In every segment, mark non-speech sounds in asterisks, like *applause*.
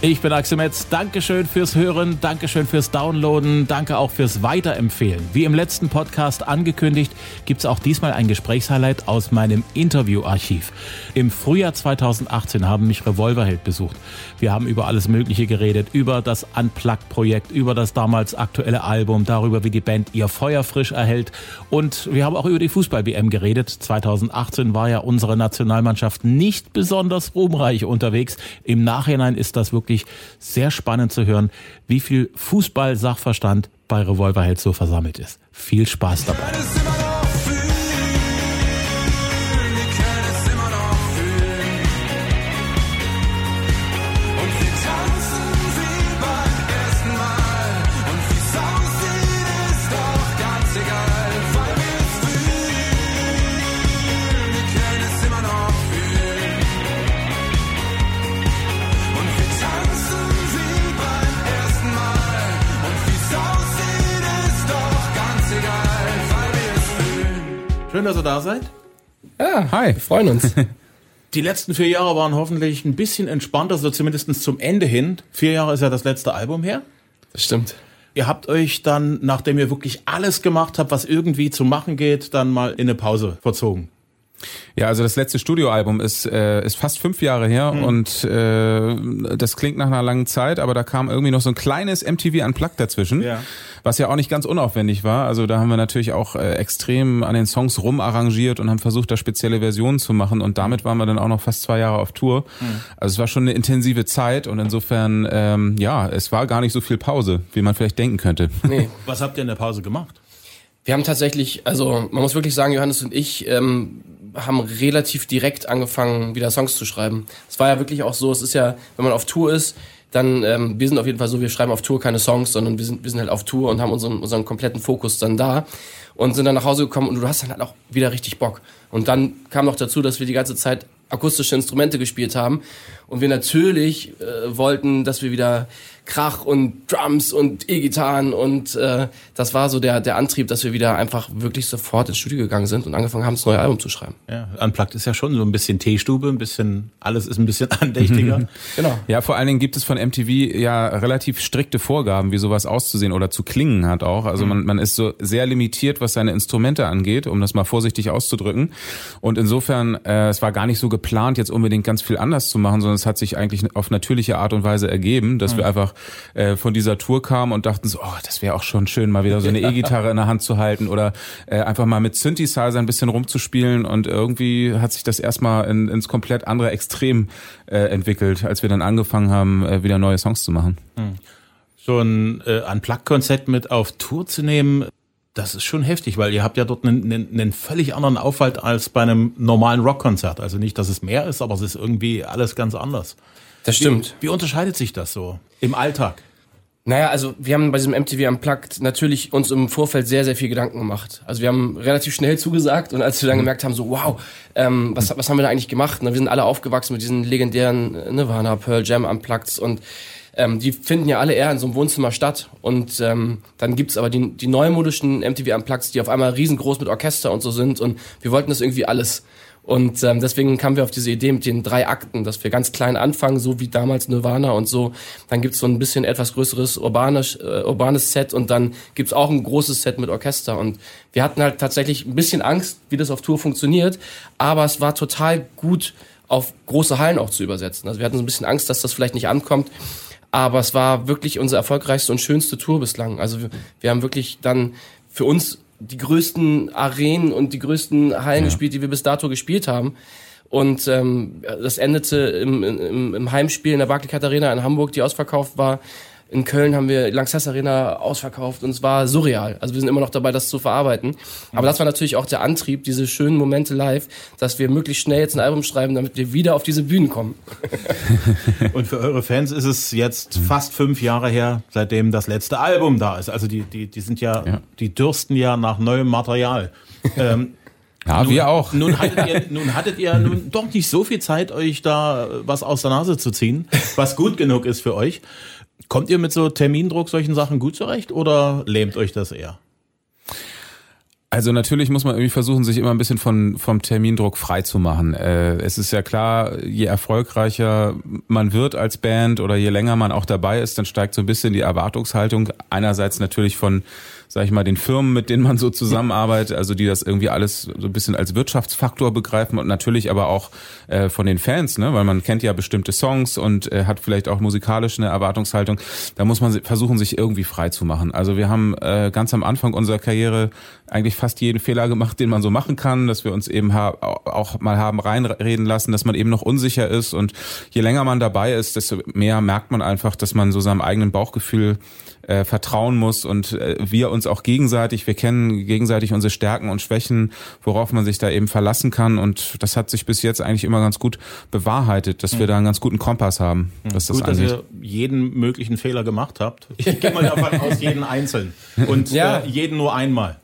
Ich bin Axel Metz. Dankeschön fürs Hören, Dankeschön fürs Downloaden, danke auch fürs Weiterempfehlen. Wie im letzten Podcast angekündigt, gibt es auch diesmal ein Gesprächshighlight aus meinem Interviewarchiv. Im Frühjahr 2018 haben mich Revolverheld besucht. Wir haben über alles Mögliche geredet, über das Unplugged-Projekt, über das damals aktuelle Album, darüber, wie die Band ihr Feuer frisch erhält und wir haben auch über die Fußball-WM geredet. 2018 war ja unsere Nationalmannschaft nicht besonders ruhmreich unterwegs. Im Nachhinein ist das wirklich wirklich sehr spannend zu hören, wie viel Fußball-Sachverstand bei Revolverheld so versammelt ist. Viel Spaß dabei. Schön, dass ihr da seid. Ja, hi, wir freuen uns. *laughs* Die letzten vier Jahre waren hoffentlich ein bisschen entspannter, so zumindest zum Ende hin. Vier Jahre ist ja das letzte Album her. Das stimmt. Ihr habt euch dann, nachdem ihr wirklich alles gemacht habt, was irgendwie zu machen geht, dann mal in eine Pause verzogen. Ja, also das letzte Studioalbum ist, äh, ist fast fünf Jahre her mhm. und äh, das klingt nach einer langen Zeit, aber da kam irgendwie noch so ein kleines MTV Unplugged dazwischen, ja. was ja auch nicht ganz unaufwendig war. Also da haben wir natürlich auch äh, extrem an den Songs rumarrangiert und haben versucht, da spezielle Versionen zu machen und damit waren wir dann auch noch fast zwei Jahre auf Tour. Mhm. Also es war schon eine intensive Zeit und insofern, ähm, ja, es war gar nicht so viel Pause, wie man vielleicht denken könnte. Nee. *laughs* was habt ihr in der Pause gemacht? Wir haben tatsächlich, also man muss wirklich sagen, Johannes und ich ähm, haben relativ direkt angefangen, wieder Songs zu schreiben. Es war ja wirklich auch so, es ist ja, wenn man auf Tour ist, dann, ähm, wir sind auf jeden Fall so, wir schreiben auf Tour keine Songs, sondern wir sind, wir sind halt auf Tour und haben unseren, unseren kompletten Fokus dann da und sind dann nach Hause gekommen und du hast dann halt auch wieder richtig Bock. Und dann kam noch dazu, dass wir die ganze Zeit akustische Instrumente gespielt haben und wir natürlich äh, wollten, dass wir wieder Krach und Drums und E-Gitarren und äh, das war so der, der Antrieb, dass wir wieder einfach wirklich sofort ins Studio gegangen sind und angefangen haben, das neue Album zu schreiben. Ja, Unplugged ist ja schon so ein bisschen Teestube, ein bisschen, alles ist ein bisschen *laughs* andächtiger. *laughs* genau. Ja, vor allen Dingen gibt es von MTV ja relativ strikte Vorgaben, wie sowas auszusehen oder zu klingen hat auch. Also mhm. man, man ist so sehr limitiert, was seine Instrumente angeht, um das mal vorsichtig auszudrücken. Und insofern, äh, es war gar nicht so geplant, jetzt unbedingt ganz viel anders zu machen, sondern es hat sich eigentlich auf natürliche Art und Weise ergeben, dass mhm. wir einfach äh, von dieser Tour kamen und dachten so, oh, das wäre auch schon schön, mal wieder so eine *laughs* E-Gitarre in der Hand zu halten oder äh, einfach mal mit Synthesizer ein bisschen rumzuspielen und irgendwie hat sich das erstmal in, ins komplett andere Extrem äh, entwickelt, als wir dann angefangen haben, äh, wieder neue Songs zu machen. Hm. So ein äh, Unplugged-Konzept mit auf Tour zu nehmen, das ist schon heftig, weil ihr habt ja dort einen, einen, einen völlig anderen Aufwalt als bei einem normalen Rockkonzert. Also nicht, dass es mehr ist, aber es ist irgendwie alles ganz anders. Das stimmt. Wie, wie unterscheidet sich das so im Alltag? Naja, also wir haben bei diesem MTV Unplugged natürlich uns im Vorfeld sehr, sehr viel Gedanken gemacht. Also wir haben relativ schnell zugesagt und als wir dann mhm. gemerkt haben, so wow, ähm, was, was haben wir da eigentlich gemacht? Und wir sind alle aufgewachsen mit diesen legendären Nirvana, Pearl Jam Unplugged und ähm, die finden ja alle eher in so einem Wohnzimmer statt. Und ähm, dann gibt's aber die, die neumodischen MTV Unplugged, die auf einmal riesengroß mit Orchester und so sind und wir wollten das irgendwie alles. Und ähm, deswegen kamen wir auf diese Idee mit den drei Akten, dass wir ganz klein anfangen, so wie damals Nirvana und so. Dann gibt's so ein bisschen etwas größeres urbanes, äh, urbanes Set und dann gibt's auch ein großes Set mit Orchester. Und wir hatten halt tatsächlich ein bisschen Angst, wie das auf Tour funktioniert, aber es war total gut auf große Hallen auch zu übersetzen. Also wir hatten so ein bisschen Angst, dass das vielleicht nicht ankommt. Aber es war wirklich unsere erfolgreichste und schönste Tour bislang. Also wir, wir haben wirklich dann für uns die größten Arenen und die größten Hallen ja. gespielt, die wir bis dato gespielt haben. Und ähm, das endete im, im, im Heimspiel in der Barclaycard Arena in Hamburg, die ausverkauft war. In Köln haben wir Lanxess Arena ausverkauft und es war surreal. Also wir sind immer noch dabei, das zu verarbeiten. Aber das war natürlich auch der Antrieb, diese schönen Momente live, dass wir möglichst schnell jetzt ein Album schreiben, damit wir wieder auf diese Bühnen kommen. *laughs* und für eure Fans ist es jetzt fast fünf Jahre her, seitdem das letzte Album da ist. Also die, die, die sind ja, ja. die dürsten ja nach neuem Material. *laughs* Ähm, ja, nun, wir auch. Nun hattet, ihr, *laughs* nun hattet ihr nun doch nicht so viel Zeit, euch da was aus der Nase zu ziehen, was gut genug ist für euch. Kommt ihr mit so Termindruck, solchen Sachen gut zurecht oder lähmt euch das eher? Also natürlich muss man irgendwie versuchen, sich immer ein bisschen von, vom Termindruck frei zu machen. Äh, es ist ja klar, je erfolgreicher man wird als Band oder je länger man auch dabei ist, dann steigt so ein bisschen die Erwartungshaltung. Einerseits natürlich von sag ich mal, den Firmen, mit denen man so zusammenarbeitet, also die das irgendwie alles so ein bisschen als Wirtschaftsfaktor begreifen und natürlich aber auch äh, von den Fans, ne, weil man kennt ja bestimmte Songs und äh, hat vielleicht auch musikalisch eine Erwartungshaltung. Da muss man versuchen, sich irgendwie frei zu machen. Also wir haben äh, ganz am Anfang unserer Karriere eigentlich fast jeden Fehler gemacht, den man so machen kann, dass wir uns eben auch mal haben reinreden lassen, dass man eben noch unsicher ist und je länger man dabei ist, desto mehr merkt man einfach, dass man so seinem eigenen Bauchgefühl äh, vertrauen muss und äh, wir uns auch gegenseitig, wir kennen gegenseitig unsere Stärken und Schwächen, worauf man sich da eben verlassen kann und das hat sich bis jetzt eigentlich immer ganz gut bewahrheitet, dass wir da einen ganz guten Kompass haben. Was das gut, angeht. dass ihr jeden möglichen Fehler gemacht habt. *laughs* Ich gehe mal davon aus, jeden einzeln und ja. äh, jeden nur einmal.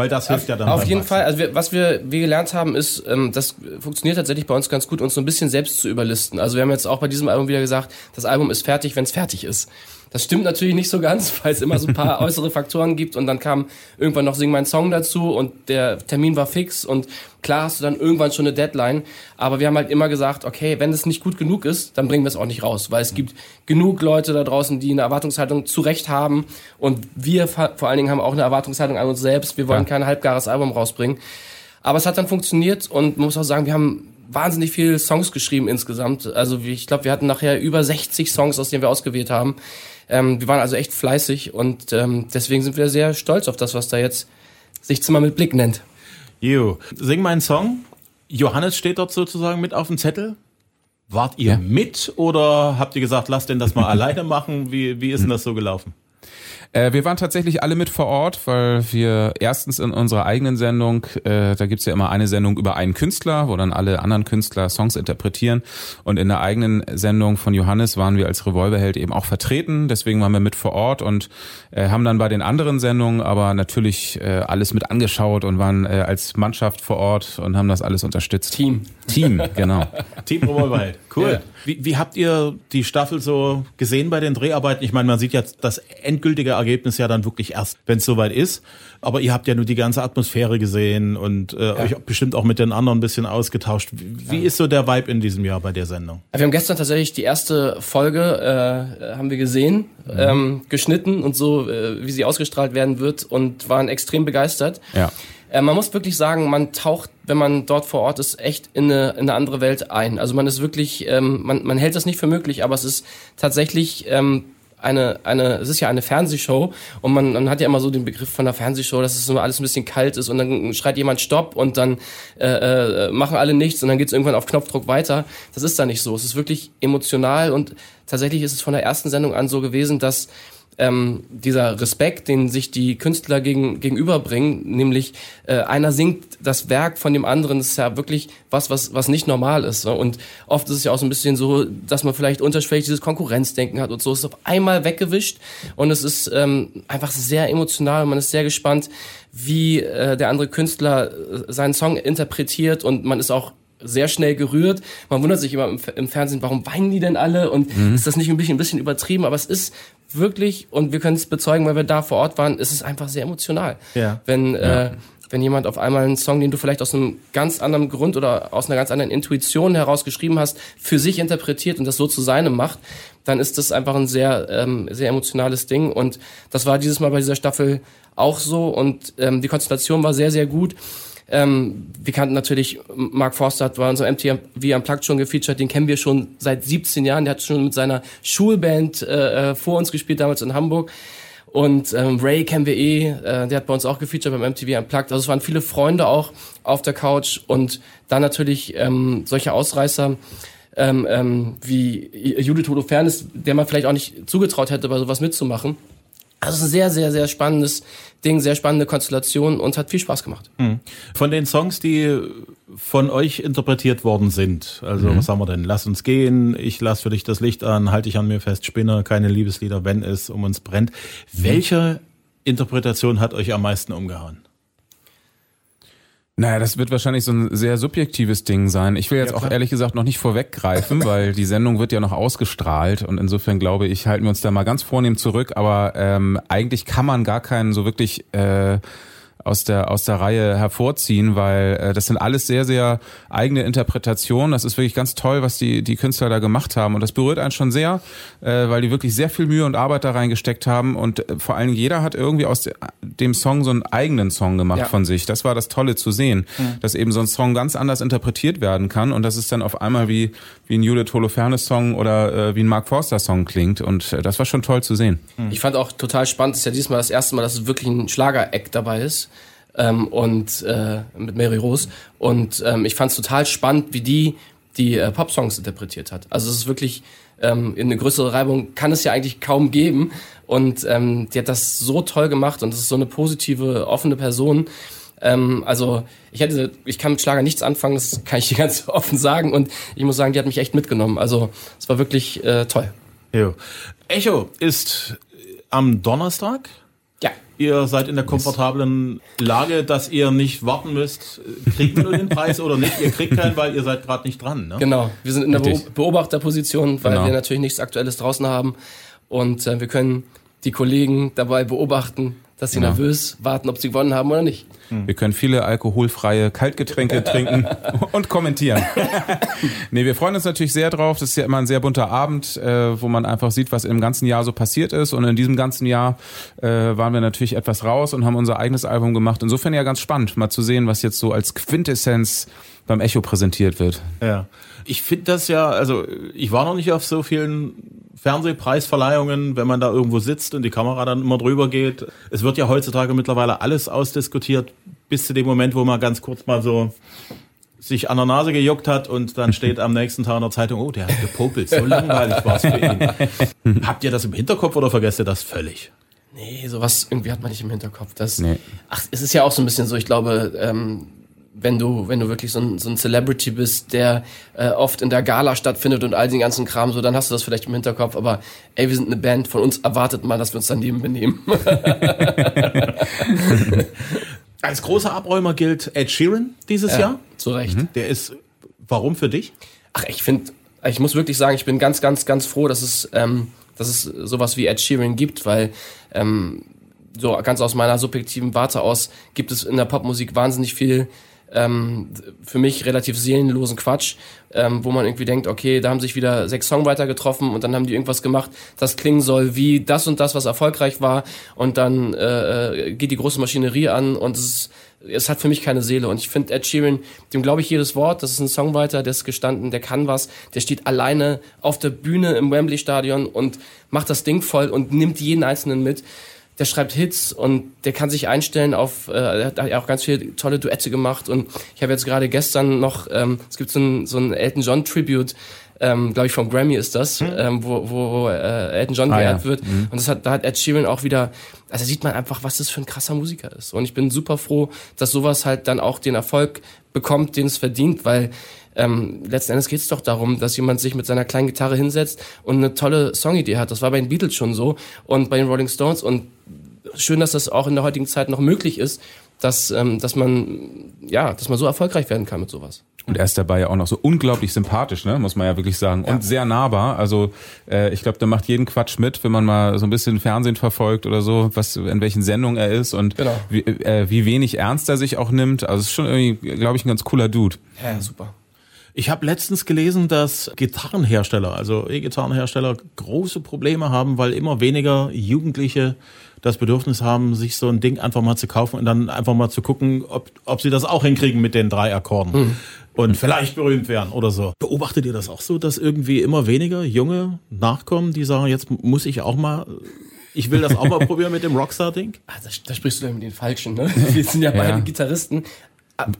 Weil das hilft auf, ja dann. Auf jeden Fall. Also wir, was wir, wir gelernt haben, ist, ähm, das funktioniert tatsächlich bei uns ganz gut, uns so ein bisschen selbst zu überlisten. Also wir haben jetzt auch bei diesem Album wieder gesagt, das Album ist fertig, wenn es fertig ist. Das stimmt natürlich nicht so ganz, *laughs* weil es immer so ein paar *laughs* äußere Faktoren gibt und dann kam irgendwann noch Sing mein Song dazu und der Termin war fix und klar hast du dann irgendwann schon eine Deadline, aber wir haben halt immer gesagt, okay, wenn es nicht gut genug ist, dann bringen wir es auch nicht raus, weil es gibt genug Leute da draußen, die eine Erwartungshaltung zu Recht haben und wir vor allen Dingen haben auch eine Erwartungshaltung an uns selbst, wir wollen ja. kein halbgares Album rausbringen. Aber es hat dann funktioniert und man muss auch sagen, wir haben wahnsinnig viele Songs geschrieben insgesamt. Also ich glaube, wir hatten nachher über 60 Songs, aus denen wir ausgewählt haben. Ähm, wir waren also echt fleißig und ähm, deswegen sind wir sehr stolz auf das, was da jetzt sich Zimmer mit Blick nennt. Jo, sing meinen Song. Johannes steht dort sozusagen mit auf dem Zettel. Wart ihr ja. mit oder habt ihr gesagt, lasst denn das mal *laughs* alleine machen? Wie, wie ist denn das so gelaufen? Äh, wir waren tatsächlich alle mit vor Ort, weil wir erstens in unserer eigenen Sendung, äh, da gibt's ja immer eine Sendung über einen Künstler, wo dann alle anderen Künstler Songs interpretieren. Und in der eigenen Sendung von Johannes waren wir als Revolverheld eben auch vertreten. Deswegen waren wir mit vor Ort und äh, haben dann bei den anderen Sendungen aber natürlich äh, alles mit angeschaut und waren äh, als Mannschaft vor Ort und haben das alles unterstützt. Team. Team, *laughs* genau. Team Revolverheld. Cool. Ja. Wie, wie habt ihr die Staffel so gesehen bei den Dreharbeiten? Ich meine, man sieht jetzt das endgültige Ergebnis ja dann wirklich erst, wenn es soweit ist. Aber ihr habt ja nur die ganze Atmosphäre gesehen und äh, ja. euch bestimmt auch mit den anderen ein bisschen ausgetauscht. Wie ja. ist so der Vibe in diesem Jahr bei der Sendung? Wir haben gestern tatsächlich die erste Folge äh, haben wir gesehen, mhm. ähm, geschnitten und so, äh, wie sie ausgestrahlt werden wird und waren extrem begeistert. Ja. Äh, man muss wirklich sagen, man taucht, wenn man dort vor Ort ist, echt in eine, in eine andere Welt ein. Also man ist wirklich, ähm, man, man hält das nicht für möglich, aber es ist tatsächlich ähm, eine, eine, es ist ja eine Fernsehshow und man, man hat ja immer so den Begriff von der Fernsehshow, dass es immer alles ein bisschen kalt ist und dann schreit jemand Stopp und dann äh, äh, machen alle nichts und dann geht es irgendwann auf Knopfdruck weiter. Das ist da nicht so. Es ist wirklich emotional und tatsächlich ist es von der ersten Sendung an so gewesen, dass ähm, dieser Respekt, den sich die Künstler gegen, gegenüberbringen, nämlich äh, einer singt das Werk von dem anderen, das ist ja wirklich was, was, was nicht normal ist. So. Und oft ist es ja auch so ein bisschen so, dass man vielleicht unterschwellig dieses Konkurrenzdenken hat und so. Es ist auf einmal weggewischt und es ist ähm, einfach sehr emotional und man ist sehr gespannt, wie äh, der andere Künstler äh, seinen Song interpretiert und man ist auch sehr schnell gerührt. Man wundert sich immer im, im Fernsehen, warum weinen die denn alle? Und mhm. ist das nicht ein bisschen, ein bisschen übertrieben? Aber es ist wirklich, und wir können es bezeugen, weil wir da vor Ort waren, ist es einfach sehr emotional. Ja. Wenn, ja. Äh, wenn jemand auf einmal einen Song, den du vielleicht aus einem ganz anderen Grund oder aus einer ganz anderen Intuition heraus geschrieben hast, für sich interpretiert und das so zu seinem macht, dann ist das einfach ein sehr, ähm, sehr emotionales Ding. Und das war dieses Mal bei dieser Staffel auch so. Und ähm, die Konstellation war sehr, sehr gut. Ähm, wir kannten natürlich, Mark Forster hat bei unserem MTV Unplugged schon gefeatured, den kennen wir schon seit 17 Jahren, der hat schon mit seiner Schulband äh, äh, vor uns gespielt, damals in Hamburg. Und ähm, Ray kennen wir eh, äh, der hat bei uns auch gefeatured beim MTV Unplugged. Also es waren viele Freunde auch auf der Couch und dann natürlich ähm, solche Ausreißer ähm, ähm, wie Judith Holofernes, der man vielleicht auch nicht zugetraut hätte, bei sowas mitzumachen. Also ein sehr, sehr, sehr spannendes Ding, sehr spannende Konstellation und hat viel Spaß gemacht. Mhm. Von den Songs, die von euch interpretiert worden sind, also mhm. was haben wir denn? Lass uns gehen, ich lass für dich das Licht an, halte ich an mir fest, Spinner, keine Liebeslieder, wenn es um uns brennt. Mhm. Welche Interpretation hat euch am meisten umgehauen? Naja, das wird wahrscheinlich so ein sehr subjektives Ding sein. Ich will jetzt ja, auch ehrlich gesagt noch nicht vorweggreifen, *laughs* weil die Sendung wird ja noch ausgestrahlt und insofern glaube ich, halten wir uns da mal ganz vornehm zurück. Aber ähm, eigentlich kann man gar keinen so wirklich äh, aus der aus der Reihe hervorziehen, weil äh, das sind alles sehr sehr eigene Interpretationen. Das ist wirklich ganz toll, was die die Künstler da gemacht haben und das berührt einen schon sehr, äh, weil die wirklich sehr viel Mühe und Arbeit da reingesteckt haben und äh, vor allem jeder hat irgendwie aus dem Song so einen eigenen Song gemacht ja. von sich. Das war das Tolle zu sehen, mhm. dass eben so ein Song ganz anders interpretiert werden kann und das ist dann auf einmal wie wie ein Judith Holofernes Song oder äh, wie ein Mark Forster Song klingt und äh, das war schon toll zu sehen. Ich fand auch total spannend, das ist ja diesmal das erste Mal, dass es wirklich ein Schlager-Act dabei ist ähm, und äh, mit Mary Rose. Und ähm, ich fand es total spannend, wie die die äh, Pop-Songs interpretiert hat. Also es ist wirklich ähm, eine größere Reibung kann es ja eigentlich kaum geben. Und ähm, die hat das so toll gemacht und es ist so eine positive, offene Person. Ähm, also ich hätte, ich kann mit Schlager nichts anfangen, das kann ich dir *laughs* ganz offen sagen. Und ich muss sagen, die hat mich echt mitgenommen. Also es war wirklich äh, toll. Jo. Echo ist am Donnerstag ihr seid in der komfortablen Lage, dass ihr nicht warten müsst, kriegt ihr den Preis oder nicht. Ihr kriegt keinen, weil ihr seid gerade nicht dran. Ne? Genau, wir sind in der Richtig. Beobachterposition, weil genau. wir natürlich nichts Aktuelles draußen haben. Und äh, wir können die Kollegen dabei beobachten, dass sie genau. nervös warten, ob sie gewonnen haben oder nicht. Hm. Wir können viele alkoholfreie Kaltgetränke *laughs* trinken und kommentieren. *laughs* nee, wir freuen uns natürlich sehr drauf. Das ist ja immer ein sehr bunter Abend, äh, wo man einfach sieht, was im ganzen Jahr so passiert ist. Und in diesem ganzen Jahr äh, waren wir natürlich etwas raus und haben unser eigenes Album gemacht. Insofern ja ganz spannend, mal zu sehen, was jetzt so als Quintessenz beim Echo präsentiert wird. Ja. Ich finde das ja, also ich war noch nicht auf so vielen Fernsehpreisverleihungen, wenn man da irgendwo sitzt und die Kamera dann immer drüber geht. Es wird ja heutzutage mittlerweile alles ausdiskutiert, bis zu dem Moment, wo man ganz kurz mal so sich an der Nase gejuckt hat und dann steht am nächsten Tag in der Zeitung, oh, der hat gepopelt, so langweilig war es für ihn. *laughs* Habt ihr das im Hinterkopf oder vergesst ihr das völlig? Nee, sowas irgendwie hat man nicht im Hinterkopf. Das, nee. Ach, es ist ja auch so ein bisschen so, ich glaube, ähm, wenn du, wenn du wirklich so ein, so ein Celebrity bist, der äh, oft in der Gala stattfindet und all den ganzen Kram, so, dann hast du das vielleicht im Hinterkopf, aber ey, wir sind eine Band, von uns erwartet man, dass wir uns daneben benehmen. *laughs* Als großer Abräumer gilt Ed Sheeran dieses ja, Jahr. Zu Recht. Mhm. Der ist, warum für dich? Ach, ich finde, ich muss wirklich sagen, ich bin ganz, ganz, ganz froh, dass es, ähm, dass es sowas wie Ed Sheeran gibt, weil ähm, so ganz aus meiner subjektiven Warte aus gibt es in der Popmusik wahnsinnig viel ähm, für mich relativ seelenlosen Quatsch, ähm, wo man irgendwie denkt, okay, da haben sich wieder sechs Songwriter getroffen und dann haben die irgendwas gemacht, das klingen soll wie das und das, was erfolgreich war und dann äh, äh geht die große Maschinerie an und es es hat für mich keine Seele. Und ich finde Ed Sheeran, dem glaube ich jedes Wort. Das ist ein Songwriter, der ist gestanden, der kann was. Der steht alleine auf der Bühne im Wembley Stadion und macht das Ding voll und nimmt jeden Einzelnen mit der schreibt Hits und der kann sich einstellen auf, äh, er hat auch ganz viele tolle Duette gemacht und ich habe jetzt gerade gestern noch, ähm, es gibt so ein, so ein Elton John Tribute, ähm, glaube ich vom Grammy ist das, mhm. ähm, wo, wo äh, Elton John ah, geehrt ja. wird mhm. und das hat, da hat Ed Sheeran auch wieder, also sieht man einfach, was das für ein krasser Musiker ist und ich bin super froh, dass sowas halt dann auch den Erfolg bekommt, den es verdient, weil ähm, letzten Endes geht es doch darum, dass jemand sich mit seiner kleinen Gitarre hinsetzt und eine tolle Songidee hat. Das war bei den Beatles schon so und bei den Rolling Stones und schön, dass das auch in der heutigen Zeit noch möglich ist, dass, ähm, dass man ja, dass man so erfolgreich werden kann mit sowas. Und er ist dabei ja auch noch so unglaublich sympathisch, ne, muss man ja wirklich sagen. Ja. Und sehr nahbar. Also äh, ich glaube, der macht jeden Quatsch mit, wenn man mal so ein bisschen Fernsehen verfolgt oder so, was in welchen Sendungen er ist und genau. wie, äh, wie wenig ernst er sich auch nimmt. Also es ist schon irgendwie, glaube ich, ein ganz cooler Dude. Ja, super. Ich habe letztens gelesen, dass Gitarrenhersteller, also E-Gitarrenhersteller, große Probleme haben, weil immer weniger Jugendliche das Bedürfnis haben, sich so ein Ding einfach mal zu kaufen und dann einfach mal zu gucken, ob, ob sie das auch hinkriegen mit den drei Akkorden. Mhm. Und vielleicht berühmt werden oder so. Beobachtet ihr das auch so, dass irgendwie immer weniger junge nachkommen, die sagen, jetzt muss ich auch mal ich will das auch mal *laughs* probieren mit dem Rockstar-Ding. Ah, da, da, sprichst du dann mit den Falschen, ne? Wir sind ja, ja. beide Gitarristen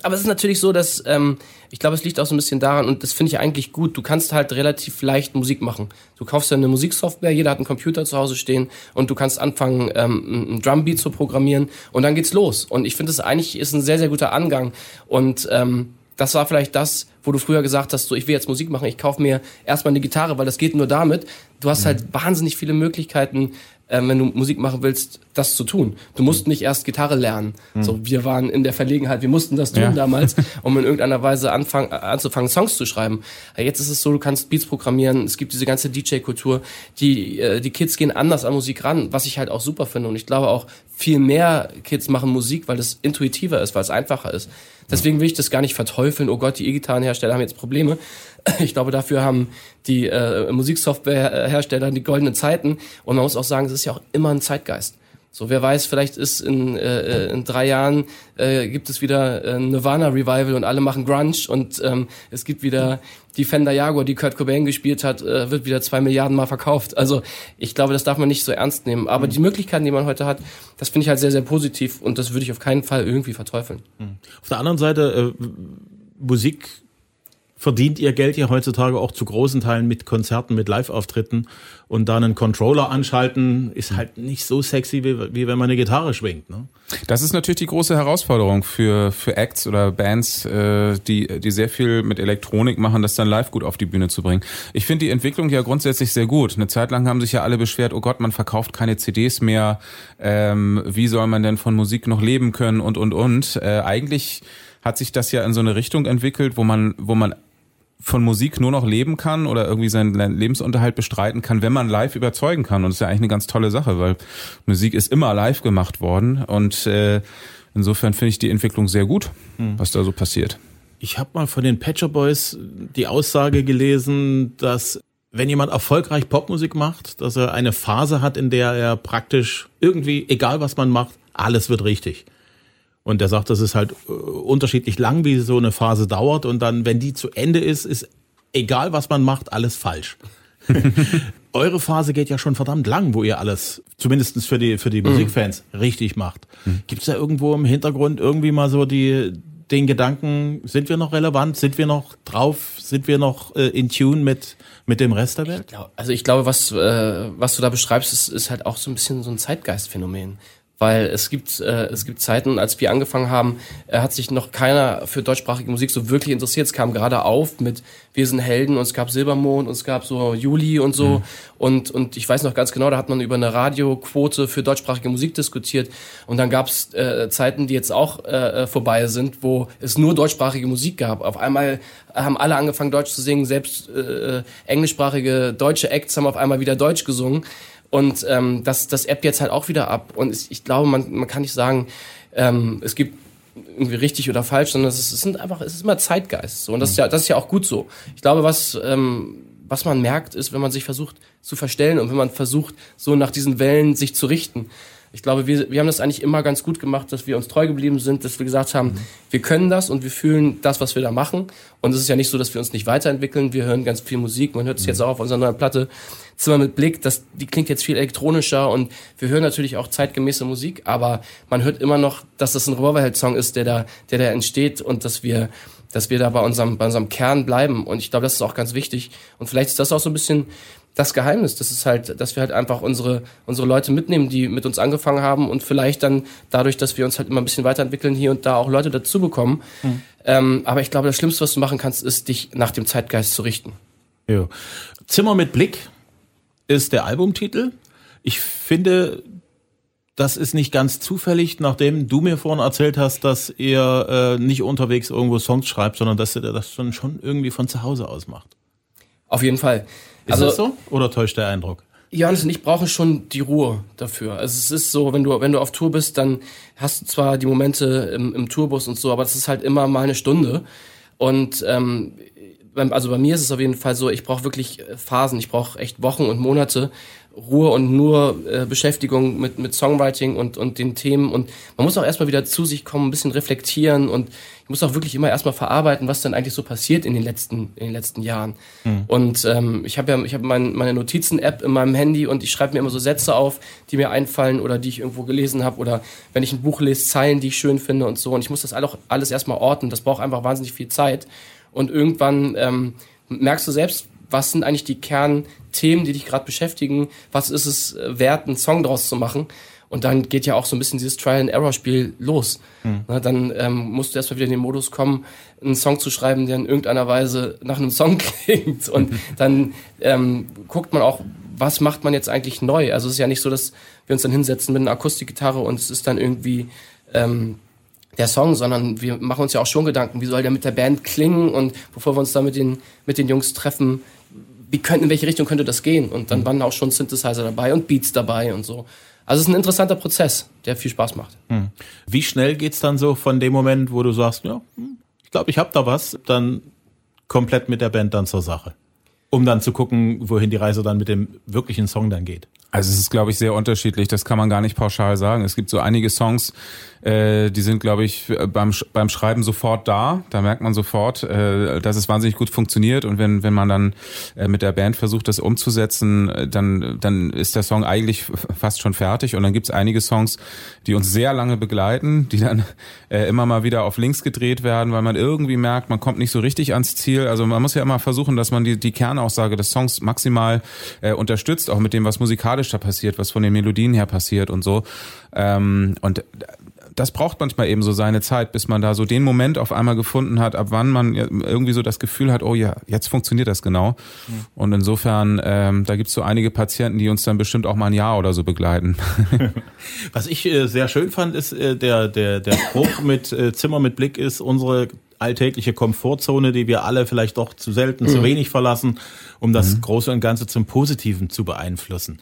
aber es ist natürlich so, dass ähm, ich glaube, es liegt auch so ein bisschen daran und das finde ich eigentlich gut. Du kannst halt relativ leicht Musik machen. Du kaufst ja eine Musiksoftware, jeder hat einen Computer zu Hause stehen und du kannst anfangen, ähm, ein Drumbeat zu programmieren und dann geht's los. Und ich finde, das eigentlich ist ein sehr sehr guter Angang und ähm, das war vielleicht das, wo du früher gesagt hast, so ich will jetzt Musik machen, ich kaufe mir erstmal eine Gitarre, weil das geht nur damit. Du hast halt mhm. wahnsinnig viele Möglichkeiten, äh, wenn du Musik machen willst, das zu tun. Du musst nicht erst Gitarre lernen. Mhm. So, wir waren in der Verlegenheit, wir mussten das tun ja. damals, *laughs* um in irgendeiner Weise anfang, anzufangen, Songs zu schreiben. Jetzt ist es so, du kannst Beats programmieren, es gibt diese ganze DJ-Kultur, die, äh, die Kids gehen anders an Musik ran, was ich halt auch super finde. Und ich glaube auch, viel mehr Kids machen Musik, weil es intuitiver ist, weil es einfacher ist. Deswegen will ich das gar nicht verteufeln. Oh Gott, die E-Gitarrenhersteller haben jetzt Probleme. *clears throat* Ich glaube, dafür haben die äh, Musiksoftwarehersteller die goldenen Zeiten. Und man muss auch sagen, es ist ja auch immer ein Zeitgeist. So, wer weiß, vielleicht ist in, äh, in drei Jahren äh, gibt es wieder äh, Nirvana Revival und alle machen Grunge und ähm, es gibt wieder die Fender Jaguar, die Kurt Cobain gespielt hat, äh, wird wieder zwei Milliarden Mal verkauft. Also ich glaube, das darf man nicht so ernst nehmen. Aber mhm. die Möglichkeiten, die man heute hat, das finde ich halt sehr, sehr positiv und das würde ich auf keinen Fall irgendwie verteufeln. Mhm. Auf der anderen Seite, äh, Musik verdient ihr Geld ja heutzutage auch zu großen Teilen mit Konzerten, mit Live-Auftritten und da einen Controller anschalten ist halt nicht so sexy, wie, wie wenn man eine Gitarre schwingt. Ne? Das ist natürlich die große Herausforderung für, für Acts oder Bands, äh, die, die sehr viel mit Elektronik machen, das dann live gut auf die Bühne zu bringen. Ich finde die Entwicklung ja grundsätzlich sehr gut. Eine Zeit lang haben sich ja alle beschwert, oh Gott, man verkauft keine CDs mehr, ähm, wie soll man denn von Musik noch leben können und, und, und. Äh, eigentlich hat sich das ja in so eine Richtung entwickelt, wo man, wo man von Musik nur noch leben kann oder irgendwie seinen Lebensunterhalt bestreiten kann, wenn man live überzeugen kann. Und das ist ja eigentlich eine ganz tolle Sache, weil Musik ist immer live gemacht worden. Und äh, insofern finde ich die Entwicklung sehr gut, hm. was da so passiert. Ich habe mal von den Patcher Boys die Aussage gelesen, dass wenn jemand erfolgreich Popmusik macht, dass er eine Phase hat, in der er praktisch irgendwie, egal was man macht, alles wird richtig. Und der sagt, das ist halt äh, unterschiedlich lang, wie so eine Phase dauert. Und dann, wenn die zu Ende ist, ist egal, was man macht, alles falsch. *laughs* Eure Phase geht ja schon verdammt lang, wo ihr alles, zumindestens für die, für die mhm. Musikfans, richtig macht. Mhm. Gibt es da irgendwo im Hintergrund irgendwie mal so die, den Gedanken, sind wir noch relevant, sind wir noch drauf, sind wir noch äh, in Tune mit, mit dem Rest der Welt? Ich glaub, also ich glaube, was, äh, was du da beschreibst, ist, ist halt auch so ein bisschen so ein Zeitgeistphänomen weil es gibt äh, es gibt Zeiten, als wir angefangen haben, äh, hat sich noch keiner für deutschsprachige Musik so wirklich interessiert. Es kam gerade auf mit Wir sind Helden und es gab Silbermond und es gab so Juli und so mhm. und und ich weiß noch ganz genau, da hat man über eine Radioquote für deutschsprachige Musik diskutiert und dann gab es äh, Zeiten, die jetzt auch äh, vorbei sind, wo es nur deutschsprachige Musik gab. Auf einmal haben alle angefangen Deutsch zu singen, selbst äh, englischsprachige deutsche Acts haben auf einmal wieder Deutsch gesungen. Und ähm, das, das App jetzt halt auch wieder ab. Und ich, ich glaube, man, man kann nicht sagen, ähm, es gibt irgendwie richtig oder falsch, sondern es, es sind einfach, es ist immer Zeitgeist. So. Und das ist ja, das ist ja auch gut so. Ich glaube, was, ähm, was man merkt, ist, wenn man sich versucht zu verstellen und wenn man versucht, so nach diesen Wellen sich zu richten. Ich glaube, wir, wir haben das eigentlich immer ganz gut gemacht, dass wir uns treu geblieben sind, dass wir gesagt haben, mhm. wir können das und wir fühlen das, was wir da machen. Und es ist ja nicht so, dass wir uns nicht weiterentwickeln. Wir hören ganz viel Musik. Man hört es mhm. jetzt auch auf unserer neuen Platte. Zimmer mit Blick, das, die klingt jetzt viel elektronischer und wir hören natürlich auch zeitgemäße Musik, aber man hört immer noch, dass das ein Revolverheld-Song ist, der da, der da entsteht und dass wir, dass wir da bei unserem, bei unserem Kern bleiben. Und ich glaube, das ist auch ganz wichtig. Und vielleicht ist das auch so ein bisschen das Geheimnis. Das ist halt, dass wir halt einfach unsere, unsere Leute mitnehmen, die mit uns angefangen haben und vielleicht dann dadurch, dass wir uns halt immer ein bisschen weiterentwickeln, hier und da auch Leute dazu bekommen. Mhm. Ähm, aber ich glaube, das Schlimmste, was du machen kannst, ist, dich nach dem Zeitgeist zu richten. Ja. Zimmer mit Blick ist der Albumtitel. Ich finde, das ist nicht ganz zufällig, nachdem du mir vorhin erzählt hast, dass ihr äh, nicht unterwegs irgendwo Songs schreibt, sondern dass ihr das schon, schon irgendwie von zu Hause aus macht. Auf jeden Fall. Ist also, das so? Oder täuscht der Eindruck? Johannes und ich brauchen schon die Ruhe dafür. Also es ist so, wenn du, wenn du auf Tour bist, dann hast du zwar die Momente im, im Tourbus und so, aber das ist halt immer mal eine Stunde. Und ähm, also bei mir ist es auf jeden Fall so, ich brauche wirklich äh, Phasen, ich brauche echt Wochen und Monate Ruhe und nur äh, Beschäftigung mit, mit Songwriting und, und den Themen. Und man muss auch erstmal wieder zu sich kommen, ein bisschen reflektieren und ich muss auch wirklich immer erstmal verarbeiten, was denn eigentlich so passiert in den letzten, in den letzten Jahren. Mhm. Und ähm, ich habe ja ich hab mein, meine Notizen-App in meinem Handy und ich schreibe mir immer so Sätze auf, die mir einfallen oder die ich irgendwo gelesen habe oder wenn ich ein Buch lese, Zeilen, die ich schön finde und so. Und ich muss das alles, alles erstmal ordnen. Das braucht einfach wahnsinnig viel Zeit. Und irgendwann ähm, merkst du selbst, was sind eigentlich die Kernthemen, die dich gerade beschäftigen? Was ist es wert, einen Song draus zu machen? Und dann geht ja auch so ein bisschen dieses Trial-and-Error-Spiel los. Mhm. Na, dann ähm, musst du erstmal wieder in den Modus kommen, einen Song zu schreiben, der in irgendeiner Weise nach einem Song *laughs* klingt. Und *laughs* dann ähm, guckt man auch, was macht man jetzt eigentlich neu? Also es ist ja nicht so, dass wir uns dann hinsetzen mit einer Akustikgitarre und es ist dann irgendwie ähm, der Song, sondern wir machen uns ja auch schon Gedanken, wie soll der mit der Band klingen und bevor wir uns da mit den, mit den Jungs treffen, wie könnte, in welche Richtung könnte das gehen? Und dann mhm. waren auch schon Synthesizer dabei und Beats dabei und so. Also es ist ein interessanter Prozess, der viel Spaß macht. Hm. Wie schnell geht's dann so von dem Moment, wo du sagst, ja, hm, ich glaube, ich habe da was, dann komplett mit der Band dann zur Sache? Um dann zu gucken, wohin die Reise dann mit dem wirklichen Song dann geht. Also es ist, glaube ich, sehr unterschiedlich. Das kann man gar nicht pauschal sagen. Es gibt so einige Songs, äh, die sind, glaube ich, beim, beim Schreiben sofort da. Da merkt man sofort, äh, dass es wahnsinnig gut funktioniert. Und wenn, wenn man dann äh, mit der Band versucht, das umzusetzen, äh, dann, dann ist der Song eigentlich fast schon fertig. Und dann gibt es einige Songs, die uns sehr lange begleiten, die dann äh, immer mal wieder auf links gedreht werden, weil man irgendwie merkt, man kommt nicht so richtig ans Ziel. Also man muss ja immer versuchen, dass man die, die Kernaussage des Songs maximal äh, unterstützt, auch mit dem, was musikalisch da passiert, was von den Melodien her passiert und so. Ähm, und das braucht manchmal eben so seine Zeit, bis man da so den Moment auf einmal gefunden hat, ab wann man irgendwie so das Gefühl hat, oh ja, jetzt funktioniert das genau. Mhm. Und insofern, ähm, da gibt's so einige Patienten, die uns dann bestimmt auch mal ein Jahr oder so begleiten. *laughs* Was ich äh, sehr schön fand, ist äh, der, der, der Spruch mit äh, Zimmer mit Blick ist unsere alltägliche Komfortzone, die wir alle vielleicht doch zu selten, mhm. zu wenig verlassen, um das mhm. Große und Ganze zum Positiven zu beeinflussen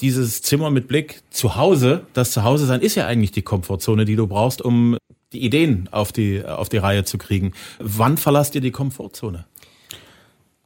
dieses Zimmer mit Blick zu Hause, das Zuhause sein ist ja eigentlich die Komfortzone, die du brauchst, um die Ideen auf die, auf die Reihe zu kriegen. Wann verlasst ihr die Komfortzone?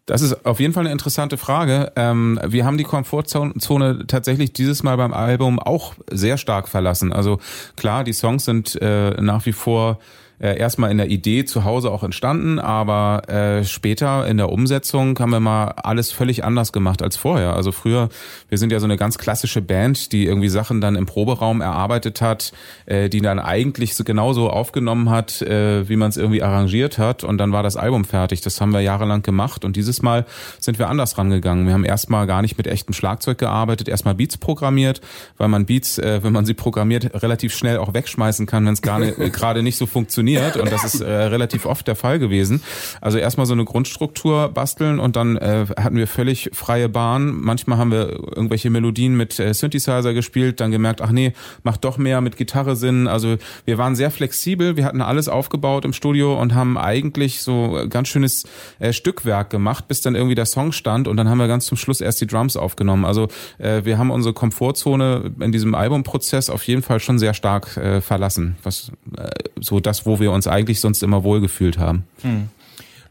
Das ist auf jeden Fall eine interessante Frage. Ähm, wir haben die Komfortzone tatsächlich dieses Mal beim Album auch sehr stark verlassen. Also klar, die Songs sind äh, nach wie vor äh, erstmal in der Idee zu Hause auch entstanden, aber äh, später in der Umsetzung haben wir mal alles völlig anders gemacht als vorher. Also früher, wir sind ja so eine ganz klassische Band, die irgendwie Sachen dann im Proberaum erarbeitet hat, äh, die dann eigentlich so genauso aufgenommen hat, äh, wie man es irgendwie arrangiert hat und dann war das Album fertig. Das haben wir jahrelang gemacht und dieses Mal sind wir anders rangegangen. Wir haben erstmal gar nicht mit echtem Schlagzeug gearbeitet, erstmal Beats programmiert, weil man Beats, äh, wenn man sie programmiert, relativ schnell auch wegschmeißen kann, wenn es *laughs* gerade nicht so funktioniert funktioniert und das ist äh, relativ oft der Fall gewesen. Also erstmal so eine Grundstruktur basteln und dann äh, hatten wir völlig freie Bahn. Manchmal haben wir irgendwelche Melodien mit äh, Synthesizer gespielt, dann gemerkt, ach nee, macht doch mehr mit Gitarre Sinn. Also wir waren sehr flexibel, wir hatten alles aufgebaut im Studio und haben eigentlich so ganz schönes äh, Stückwerk gemacht, bis dann irgendwie der Song stand und dann haben wir ganz zum Schluss erst die Drums aufgenommen. Also äh, wir haben unsere Komfortzone in diesem Albumprozess auf jeden Fall schon sehr stark äh, verlassen, was äh, so das, wo wir wir uns eigentlich sonst immer wohlgefühlt haben. Hm.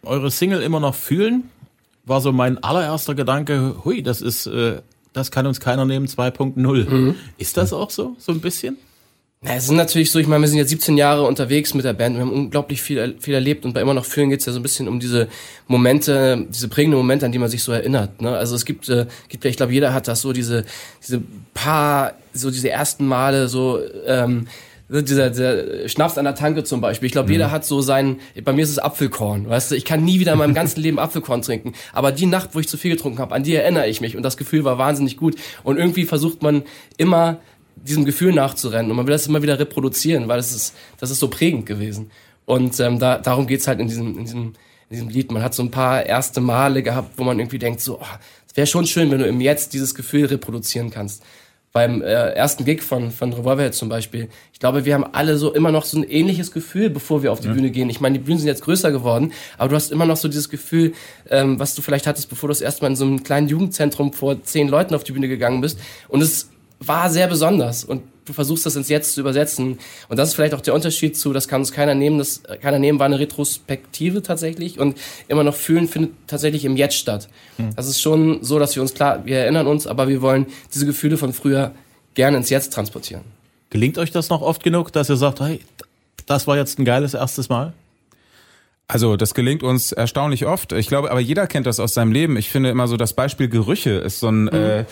Eure Single immer noch fühlen, war so mein allererster Gedanke, hui, das ist, äh, das kann uns keiner nehmen 2.0. Mhm. Ist das auch so, so ein bisschen? Na, es ist natürlich so, ich meine, wir sind jetzt 17 Jahre unterwegs mit der Band, wir haben unglaublich viel, viel erlebt und bei immer noch fühlen geht es ja so ein bisschen um diese Momente, diese prägenden Momente, an die man sich so erinnert. Ne? Also es gibt, äh, gibt ja, ich glaube, jeder hat das so, diese, diese paar, so diese ersten Male, so ähm, dieser, dieser Schnaps an der Tanke zum Beispiel. Ich glaube, mhm. jeder hat so sein, bei mir ist es Apfelkorn, weißt du, ich kann nie wieder in meinem ganzen Leben Apfelkorn trinken. Aber die Nacht, wo ich zu viel getrunken habe, an die erinnere ich mich und das Gefühl war wahnsinnig gut. Und irgendwie versucht man immer diesem Gefühl nachzurennen und man will das immer wieder reproduzieren, weil das ist, das ist so prägend gewesen. Und ähm, da, darum geht's halt in diesem, in, diesem, in diesem Lied. Man hat so ein paar erste Male gehabt, wo man irgendwie denkt, so, oh, es wäre schon schön, wenn du im Jetzt dieses Gefühl reproduzieren kannst beim äh, ersten Gig von, von Revolverhead zum Beispiel. Ich glaube, wir haben alle so immer noch so ein ähnliches Gefühl, bevor wir auf die ja. Bühne gehen. Ich meine, die Bühnen sind jetzt größer geworden, aber du hast immer noch so dieses Gefühl, ähm, was du vielleicht hattest, bevor du das erste Mal in so einem kleinen Jugendzentrum vor zehn Leuten auf die Bühne gegangen bist. Und es war sehr besonders. Und du versuchst das ins Jetzt zu übersetzen. Und das ist vielleicht auch der Unterschied zu, das kann uns keiner nehmen, das keiner nehmen, war eine Retrospektive tatsächlich und immer noch fühlen findet tatsächlich im Jetzt statt. Mhm. Das ist schon so, dass wir uns klar, wir erinnern uns, aber wir wollen diese Gefühle von früher gerne ins Jetzt transportieren. Gelingt euch das noch oft genug, dass ihr sagt, hey, das war jetzt ein geiles erstes Mal? Also das gelingt uns erstaunlich oft. Ich glaube, aber jeder kennt das aus seinem Leben. Ich finde immer so das Beispiel Gerüche ist so ein mhm. äh,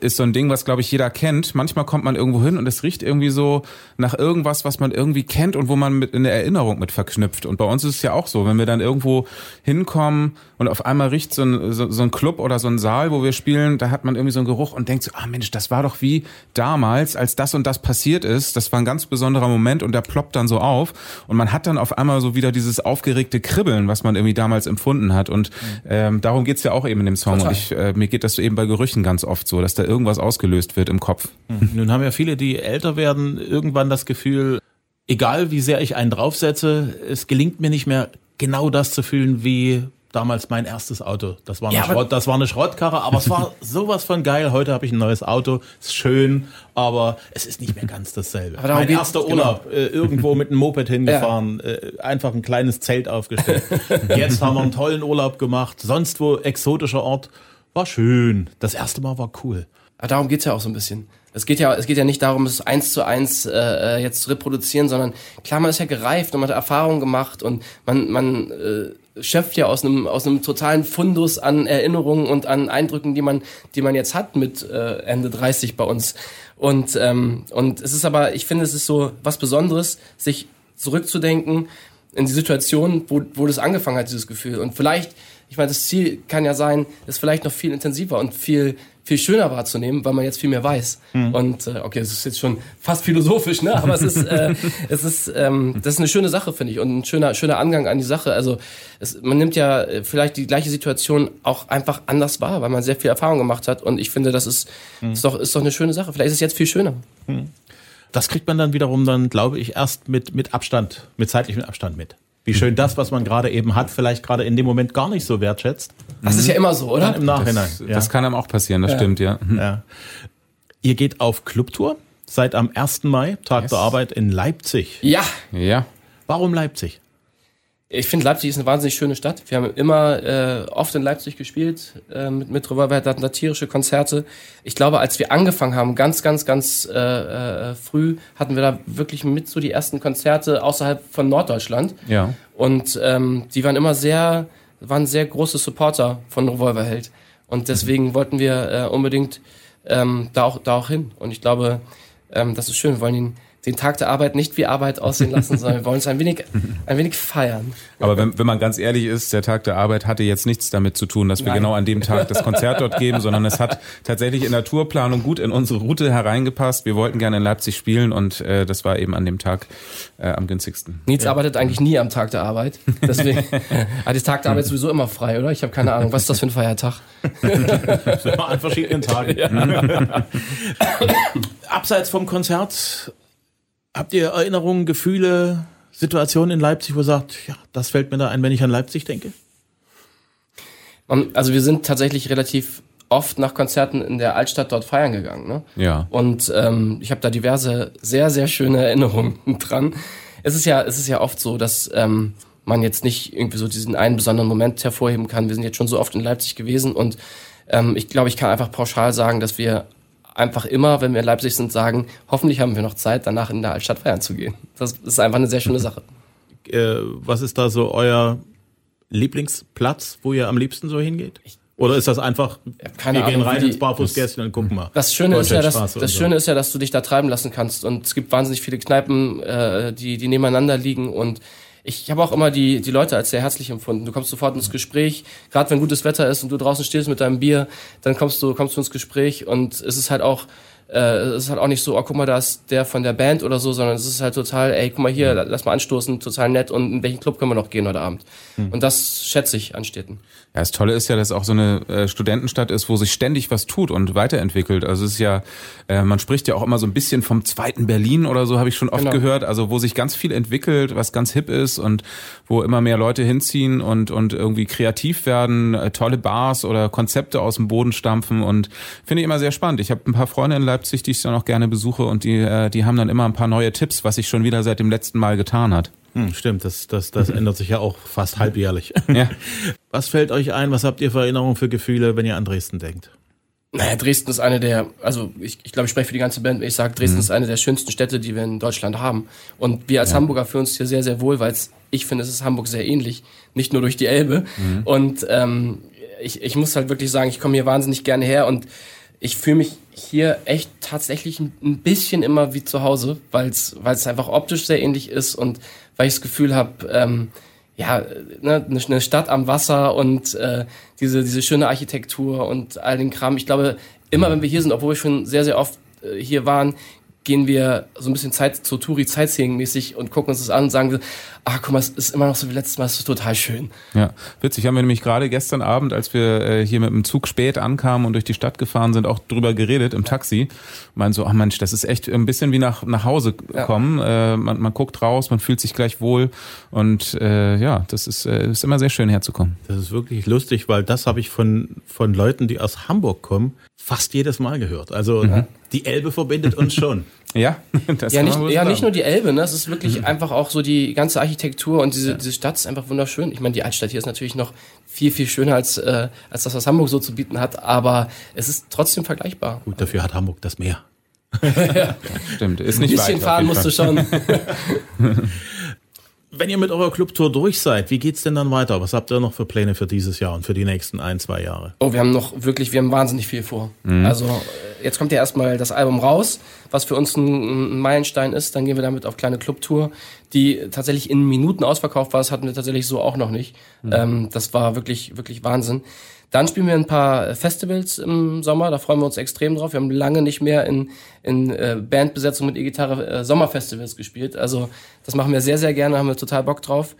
ist so ein Ding, was glaube ich jeder kennt. Manchmal kommt man irgendwo hin und es riecht irgendwie so nach irgendwas, was man irgendwie kennt und wo man mit in der Erinnerung mit verknüpft. Und bei uns ist es ja auch so, wenn wir dann irgendwo hinkommen und auf einmal riecht so ein, so, so ein Club oder so ein Saal, wo wir spielen, da hat man irgendwie so einen Geruch und denkt so, ah Mensch, das war doch wie damals, als das und das passiert ist. Das war ein ganz besonderer Moment und der ploppt dann so auf und man hat dann auf einmal so wieder dieses aufgeregte unaufgeregte Kribbeln, was man irgendwie damals empfunden hat. Und ähm, darum geht's ja auch eben in dem Song. Total. Und ich, äh, mir geht das eben bei Gerüchen ganz oft so, dass da irgendwas ausgelöst wird im Kopf. Nun haben ja viele, die älter werden, irgendwann das Gefühl, egal wie sehr ich einen draufsetze, es gelingt mir nicht mehr genau das zu fühlen wie damals mein erstes Auto. Das war eine, Ja, Schrott, das war eine Schrottkarre, aber es war *laughs* sowas von geil. Heute habe ich ein neues Auto, ist schön, aber es ist nicht mehr ganz dasselbe. Aber mein erster genau. Urlaub, äh, irgendwo mit einem Moped *laughs* hingefahren, äh, einfach ein kleines Zelt aufgestellt. *laughs* Jetzt haben wir einen tollen Urlaub gemacht, sonst wo exotischer Ort, war schön. Das erste Mal war cool. Aber darum geht's ja auch so ein bisschen. Es geht ja, es geht ja nicht darum, es eins zu eins äh, äh, jetzt zu reproduzieren, sondern klar, man ist ja gereift und man hat Erfahrungen gemacht und man, man äh, schöpft ja aus einem aus einem totalen Fundus an Erinnerungen und an Eindrücken, die man, die man jetzt hat mit äh, Ende 30 bei uns. Und ähm, und es ist aber, ich finde, es ist so was Besonderes, sich zurückzudenken in die Situation, wo, wo das angefangen hat, dieses Gefühl. Und vielleicht, ich meine, das Ziel kann ja sein, es vielleicht noch viel intensiver und viel, viel schöner wahrzunehmen, weil man jetzt viel mehr weiß. Und äh, okay, das ist jetzt schon fast philosophisch, ne? Aber es ist, äh, *laughs* es ist, ähm, das ist eine schöne Sache, finde ich, und ein schöner, schöner Angang an die Sache. Also es, man nimmt ja äh, vielleicht die gleiche Situation auch einfach anders wahr, weil man sehr viel Erfahrung gemacht hat. Und ich finde, das ist, ist doch, ist doch eine schöne Sache. Vielleicht ist es jetzt viel schöner. Das kriegt man dann wiederum dann, glaube ich, erst mit, mit Abstand, mit zeitlichem Abstand mit. Wie schön das, was man gerade eben hat, vielleicht gerade in dem Moment gar nicht so wertschätzt. Das ist ja immer so, oder? Dann im Nachhinein. Das, das kann einem auch passieren, das stimmt, ja. ja. ja. Ihr geht auf Clubtour seit am 1. Mai, Tag der Arbeit in Leipzig. Ja, Ja. Warum Leipzig? Ich finde, Leipzig ist eine wahnsinnig schöne Stadt. Wir haben immer äh, oft in Leipzig gespielt äh, mit, mit Revolver, hatten da tierische Konzerte. Ich glaube, als wir angefangen haben, ganz, ganz, ganz äh, äh, früh, hatten wir da wirklich mit so die ersten Konzerte außerhalb von Norddeutschland. Ja. Und ähm, die waren immer sehr, waren sehr große Supporter von Revolverheld. Und deswegen wollten wir äh, unbedingt ähm, da, auch, da auch hin. Und ich glaube, ähm, das ist schön. Wir wollen den, den Tag der Arbeit nicht wie Arbeit aussehen lassen, sondern wir wollen es ein wenig, *laughs* ein wenig feiern. Aber wenn, wenn man ganz ehrlich ist, der Tag der Arbeit hatte jetzt nichts damit zu tun, dass wir Nein. genau an dem Tag das Konzert dort geben, sondern es hat *laughs* tatsächlich in der Tourplanung gut in unsere Route hereingepasst. Wir wollten gerne in Leipzig spielen und äh, das war eben an dem Tag äh, am günstigsten. Nils arbeitet eigentlich nie am Tag der Arbeit. Deswegen *laughs* hat die Tag der Arbeit sowieso immer frei, oder? Ich habe keine Ahnung. Was ist das für ein Feiertag? Immer an verschiedenen Tagen. Abseits vom Konzert, habt ihr Erinnerungen, Gefühle, Situationen in Leipzig, wo ihr sagt, ja, das fällt mir da ein, wenn ich an Leipzig denke? Also wir sind tatsächlich relativ oft nach Konzerten in der Altstadt dort feiern gegangen. Ne? Ja. Und ähm, ich habe da diverse sehr, sehr schöne Erinnerungen *laughs* dran. Es ist ja, es ist ja oft so, dass ähm, man jetzt nicht irgendwie so diesen einen besonderen Moment hervorheben kann. Wir sind jetzt schon so oft in Leipzig gewesen und ähm, ich glaube, ich kann einfach pauschal sagen, dass wir einfach immer, wenn wir in Leipzig sind, sagen, hoffentlich haben wir noch Zeit, danach in der Altstadt feiern zu gehen. Das ist einfach eine sehr schöne Sache. Äh, was ist da so euer Lieblingsplatz, wo ihr am liebsten so hingeht? Oder ist das einfach, keine wir gehen Ahnung, rein die- ins Barfußgästchen und gucken mal? Das Schöne ist ja, dass, das so. Schöne ist ja, dass du dich da treiben lassen kannst und es gibt wahnsinnig viele Kneipen, äh, die, die nebeneinander liegen und ich habe auch immer die, die Leute als sehr herzlich empfunden. Du kommst sofort ins Gespräch, gerade wenn gutes Wetter ist und du draußen stehst mit deinem Bier, dann kommst du, kommst du ins Gespräch und es ist halt auch, äh, es ist halt auch nicht so, oh guck mal, da ist der von der Band oder so, sondern es ist halt total, ey, guck mal hier, lass mal anstoßen, total nett und in welchen Club können wir noch gehen heute Abend. Und das schätze ich an Städten. Ja, das Tolle ist ja, dass auch so eine äh, Studentenstadt ist, wo sich ständig was tut und weiterentwickelt. Also es ist ja, äh, man spricht ja auch immer so ein bisschen vom zweiten Berlin oder so, habe ich schon oft Genau. gehört. Also wo sich ganz viel entwickelt, was ganz hip ist und wo immer mehr Leute hinziehen und und irgendwie kreativ werden, äh, tolle Bars oder Konzepte aus dem Boden stampfen und finde ich immer sehr spannend. Ich habe ein paar Freunde in Leipzig, die ich dann auch gerne besuche und die äh, die haben dann immer ein paar neue Tipps, was sich schon wieder seit dem letzten Mal getan hat. Hm, stimmt, das, das, das ändert sich ja auch fast halbjährlich. *laughs* Ja. Was fällt euch ein, was habt ihr für Erinnerungen, für Gefühle, wenn ihr an Dresden denkt? Naja, Dresden ist eine der, also ich, ich glaube, ich spreche für die ganze Band, wenn ich sage, Dresden ist eine der schönsten Städte, die wir in Deutschland haben. Und wir als Hamburger fühlen uns hier sehr, sehr wohl, weil ich finde, es ist Hamburg sehr ähnlich, nicht nur durch die Elbe. Und ähm, ich, ich muss halt wirklich sagen, ich komme hier wahnsinnig gerne her und ich fühle mich hier echt tatsächlich ein bisschen immer wie zu Hause, weil es einfach optisch sehr ähnlich ist und weil ich das Gefühl habe, ähm, ja, ne, eine eine Stadt am Wasser und äh, diese, diese schöne Architektur und all den Kram. Ich glaube, immer wenn wir hier sind, obwohl wir schon sehr, sehr oft äh, hier waren, gehen wir so ein bisschen Zeit zu Touri Sightseeing mäßig und gucken uns das an und sagen wir, ah, guck mal, es ist immer noch so wie letztes Mal, es ist total schön. Ja, witzig. Haben wir nämlich gerade gestern Abend, als wir äh, hier mit dem Zug spät ankamen und durch die Stadt gefahren sind, auch drüber geredet im Taxi. Meinen so, ach Mensch, das ist echt ein bisschen wie nach, nach Hause kommen. Ja. Äh, man, man guckt raus, man fühlt sich gleich wohl und äh, ja, das ist, äh, ist immer sehr schön herzukommen. Das ist wirklich lustig, weil das habe ich von, von Leuten, die aus Hamburg kommen, fast jedes Mal gehört. Also mhm. die Elbe verbindet uns *laughs* schon. Ja, *laughs* das ja, nicht, ja nicht nur die Elbe, ne? es ist wirklich mhm. einfach auch so die ganze Architektur und diese, ja. diese Stadt ist einfach wunderschön. Ich meine, die Altstadt hier ist natürlich noch viel, viel schöner als, äh, als das, was Hamburg so zu bieten hat, aber es ist trotzdem vergleichbar. Gut, dafür hat Hamburg das Meer. *laughs* ja. Stimmt, ist nicht Ein bisschen weit, fahren musst du schon. Wenn ihr mit eurer Clubtour durch seid, wie geht's denn dann weiter? Was habt ihr noch für Pläne für dieses Jahr und für die nächsten ein, zwei Jahre? Oh, wir haben noch wirklich, wir haben wahnsinnig viel vor. Mhm. Also äh, jetzt kommt ja erstmal das Album raus, was für uns ein Meilenstein ist. Dann gehen wir damit auf kleine Clubtour, die tatsächlich in Minuten ausverkauft war. Das hatten wir tatsächlich so auch noch nicht. Mhm. Ähm, das war wirklich, wirklich Wahnsinn. Dann spielen wir ein paar Festivals im Sommer, da freuen wir uns extrem drauf. Wir haben lange nicht mehr in, in äh, Bandbesetzung mit E-Gitarre äh, Sommerfestivals gespielt. Also das machen wir sehr, sehr gerne, haben wir total Bock drauf.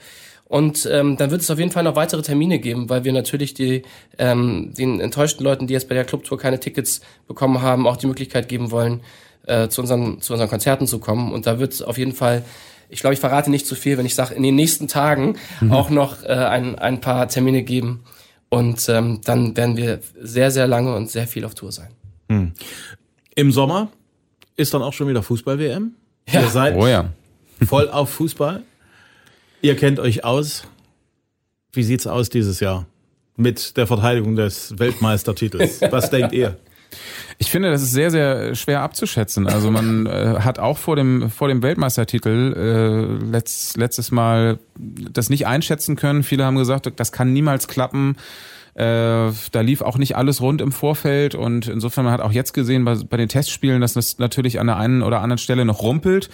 Und ähm, dann wird es auf jeden Fall noch weitere Termine geben, weil wir natürlich die, ähm, den enttäuschten Leuten, die jetzt bei der Clubtour keine Tickets bekommen haben, auch die Möglichkeit geben wollen, äh, zu, unseren, zu unseren Konzerten zu kommen. Und da wird es auf jeden Fall ich glaube, ich verrate nicht zu viel, wenn ich sage, in den nächsten Tagen mhm. auch noch äh, ein, ein paar Termine geben, und ähm, dann werden wir sehr, sehr lange und sehr viel auf Tour sein. Hm. Im Sommer ist dann auch schon wieder Fußball-WM. *laughs* Ja. Ihr seid oh ja. *laughs* voll auf Fußball. Ihr kennt euch aus. Wie sieht's aus dieses Jahr mit der Verteidigung des Weltmeistertitels? Was *laughs* denkt ihr? Ich finde, das ist sehr, sehr schwer abzuschätzen. Also man äh, hat auch vor dem, vor dem Weltmeistertitel äh, letzt, letztes Mal das nicht einschätzen können. Viele haben gesagt, das kann niemals klappen. Äh, da lief auch nicht alles rund im Vorfeld und insofern man hat auch jetzt gesehen bei, bei den Testspielen, dass das natürlich an der einen oder anderen Stelle noch rumpelt.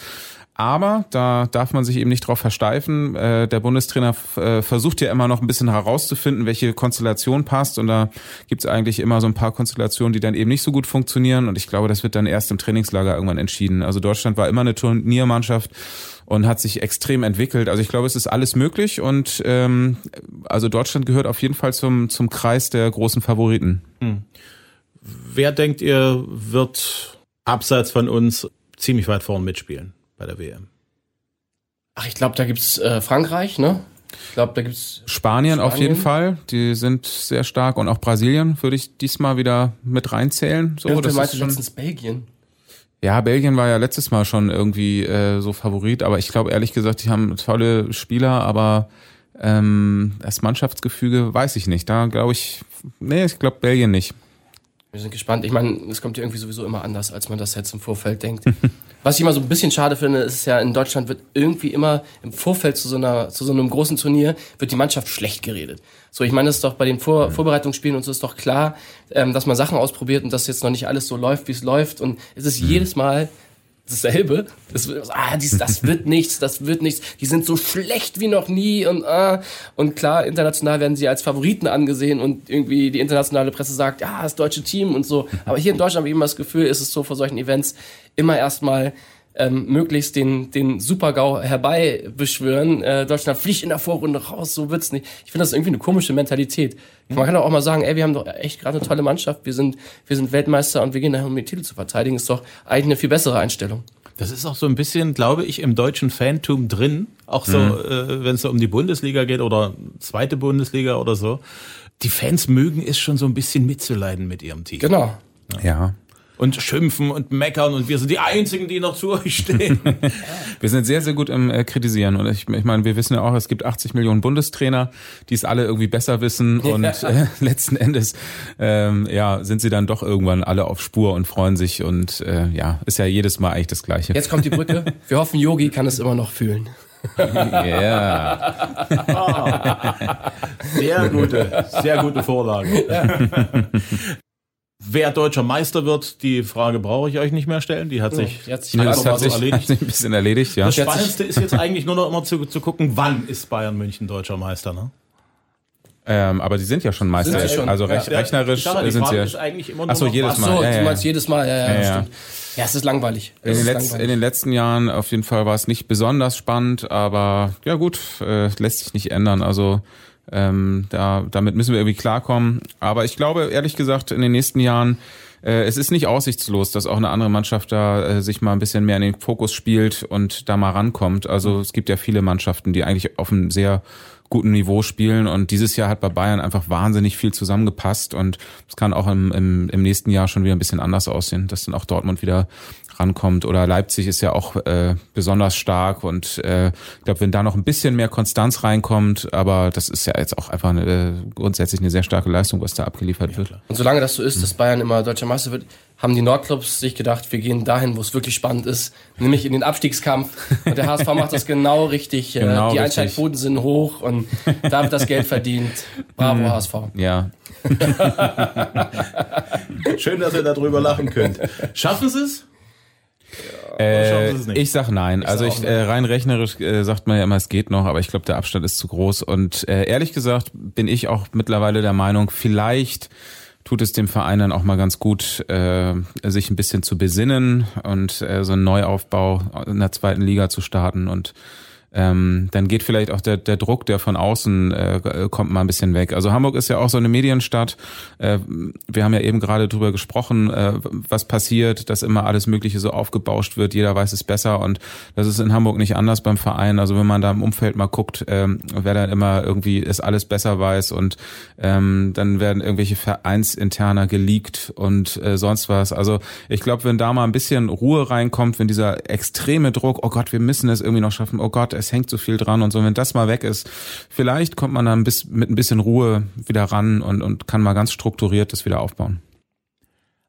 Aber da darf man sich eben nicht drauf versteifen. Äh, der Bundestrainer äh, versucht ja immer noch ein bisschen herauszufinden, welche Konstellation passt. Und da gibt es eigentlich immer so ein paar Konstellationen, die dann eben nicht so gut funktionieren. Und ich glaube, das wird dann erst im Trainingslager irgendwann entschieden. Also Deutschland war immer eine Turniermannschaft und hat sich extrem entwickelt. Also ich glaube, es ist alles möglich und ähm, also Deutschland gehört auf jeden Fall zum, zum Kreis der großen Favoriten. Hm. Wer denkt ihr, wird abseits von uns ziemlich weit vorn mitspielen? Bei der WM? Ach, ich glaube, da gibt's äh, Frankreich, ne? Ich glaube, da gibt's Spanien, Spanien auf jeden Fall. Die sind sehr stark und auch Brasilien würde ich diesmal wieder mit reinzählen. So, das meinte schon letztens Belgien. Ja, Belgien war ja letztes Mal schon irgendwie äh, so Favorit, aber ich glaube ehrlich gesagt, die haben tolle Spieler, aber ähm, das Mannschaftsgefüge weiß ich nicht. Da glaube ich, nee, ich glaube Belgien nicht. Wir sind gespannt. Ich meine, es kommt ja irgendwie sowieso immer anders, als man das jetzt im Vorfeld denkt. *laughs* Was ich immer so ein bisschen schade finde, ist ja, in Deutschland wird irgendwie immer im Vorfeld zu so, einer, zu so einem großen Turnier, wird die Mannschaft schlecht geredet. So, ich meine, es ist doch bei den Vor. Vorbereitungsspielen und so ist doch klar, ähm, dass man Sachen ausprobiert und dass jetzt noch nicht alles so läuft, wie es läuft. Und es ist mhm. jedes Mal dasselbe. Das, ah, dies, das wird *laughs* nichts, das wird nichts. Die sind so schlecht wie noch nie und ah. Und klar, international werden sie als Favoriten angesehen und irgendwie die internationale Presse sagt, ja, das deutsche Team und so. Aber hier in Deutschland habe ich immer das Gefühl, ist es so vor solchen Events immer erstmal ähm, möglichst den, den Super-GAU herbeibeschwören. Äh, Deutschland fliegt in der Vorrunde raus, so wird's nicht. Ich finde das irgendwie eine komische Mentalität. Man kann doch auch mal sagen, ey, wir haben doch echt gerade eine tolle Mannschaft, wir sind, wir sind Weltmeister und wir gehen dahin, um den Titel zu verteidigen. Ist doch eigentlich eine viel bessere Einstellung. Das ist auch so ein bisschen, glaube ich, im deutschen Fantum drin. Auch so, mhm. äh, wenn es so um die Bundesliga geht oder zweite Bundesliga oder so. Die Fans mögen es schon so ein bisschen mitzuleiden mit ihrem Team. Genau. Ja und schimpfen und meckern und wir sind die Einzigen, die noch zu euch stehen. *laughs* wir sind sehr, sehr gut im äh, Kritisieren und ich, ich meine, wir wissen ja auch, es gibt 80 Millionen Bundestrainer, die es alle irgendwie besser wissen und äh, *laughs* letzten Endes ähm, ja sind sie dann doch irgendwann alle auf Spur und freuen sich und äh, ja, ist ja jedes Mal eigentlich das Gleiche. Jetzt kommt die Brücke. Wir hoffen, Yogi kann es immer noch fühlen. *laughs* Ja. Oh. Sehr gute, sehr gute Vorlage. Ja. Wer deutscher Meister wird, die Frage brauche ich euch nicht mehr stellen. Die hat sich, hat sich, das hat sich, erledigt. Hat *laughs* sich ein bisschen erledigt. Ja. Das Spannendste ist jetzt eigentlich nur noch immer zu, zu gucken, wann ist Bayern München deutscher Meister. Ne? Ähm, aber die sind ja schon Meister. Sie schon. Also rech Ja, rechnerisch ja, sind sie ja. ist eigentlich immer nur Ach so, jedes was- Ach Mal. so, ja, ja. jedes Mal, ja, ja, Ja, ja. stimmt. Ja, es ist langweilig. In Es den, ist letz langweilig. in den letzten Jahren auf jeden Fall war es nicht besonders spannend, aber ja gut, äh, lässt sich nicht ändern. Also ähm, da, damit müssen wir irgendwie klarkommen. Aber ich glaube, ehrlich gesagt, in den nächsten Jahren, äh, es ist nicht aussichtslos, dass auch eine andere Mannschaft da äh, sich mal ein bisschen mehr in den Fokus spielt und da mal rankommt. Also es gibt ja viele Mannschaften, die eigentlich auf einem sehr guten Niveau spielen. Und dieses Jahr hat bei Bayern einfach wahnsinnig viel zusammengepasst. Und es kann auch im, im, im nächsten Jahr schon wieder ein bisschen anders aussehen, dass dann auch Dortmund wieder rankommt. Oder Leipzig ist ja auch äh, besonders stark. Und äh, ich glaube, wenn da noch ein bisschen mehr Konstanz reinkommt, aber das ist ja jetzt auch einfach eine, äh, grundsätzlich eine sehr starke Leistung, was da abgeliefert wird. Und solange das so ist, dass Bayern immer deutscher Meister wird, haben die Nordclubs sich gedacht, wir gehen dahin, wo es wirklich spannend ist, nämlich in den Abstiegskampf. Und der HSV macht das genau richtig. Äh, Genau die richtig. Einschaltquoten sind hoch und da wird das Geld verdient. Bravo, HSV. Ja, *laughs* Schön, dass ihr darüber lachen könnt. Schaffen sie es? Äh, schaffen sie es nicht? ich sag nein. also sag ich äh, rein rechnerisch äh, sagt man ja immer, es geht noch, aber ich glaube, der Abstand ist zu groß. Und äh, ehrlich gesagt bin ich auch mittlerweile der Meinung, vielleicht tut es dem Verein dann auch mal ganz gut, äh, sich ein bisschen zu besinnen und äh, so einen Neuaufbau in der zweiten Liga zu starten und ähm, dann geht vielleicht auch der, der Druck, der von außen äh, kommt, mal ein bisschen weg. Also Hamburg ist ja auch so eine Medienstadt. Äh, wir haben ja eben gerade drüber gesprochen, äh, was passiert, dass immer alles Mögliche so aufgebauscht wird. Jeder weiß es besser und das ist in Hamburg nicht anders beim Verein. Also wenn man da im Umfeld mal guckt, ähm, wer dann immer irgendwie es alles besser weiß und ähm, dann werden irgendwelche Vereinsinterner geleakt und äh, sonst was. Also ich glaube, wenn da mal ein bisschen Ruhe reinkommt, wenn dieser extreme Druck, oh Gott, wir müssen es irgendwie noch schaffen, oh Gott, es hängt so viel dran und so, wenn das mal weg ist, vielleicht kommt man dann bis, mit ein bisschen Ruhe wieder ran und, und kann mal ganz strukturiert das wieder aufbauen.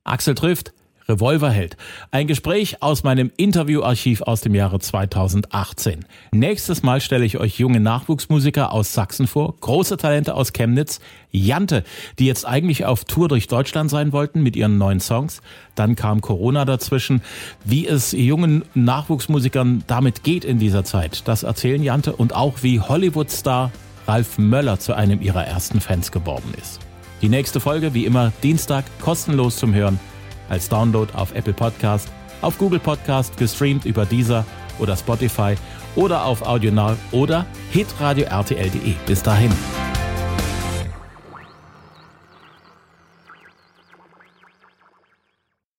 Axel trifft Revolverheld. Ein Gespräch aus meinem Interviewarchiv aus dem Jahre 2018. Nächstes Mal stelle ich euch junge Nachwuchsmusiker aus Sachsen vor, große Talente aus Chemnitz, Jante, die jetzt eigentlich auf Tour durch Deutschland sein wollten mit ihren neuen Songs. Dann kam Corona dazwischen. Wie es jungen Nachwuchsmusikern damit geht in dieser Zeit, das erzählen Jante und auch wie Hollywood-Star Ralf Möller zu einem ihrer ersten Fans geworden ist. Die nächste Folge, wie immer, Dienstag, kostenlos zum Hören, als Download auf Apple Podcast, auf Google Podcast, gestreamt über Deezer oder Spotify oder auf Audionaut oder hitradio RTL.de. Bis dahin.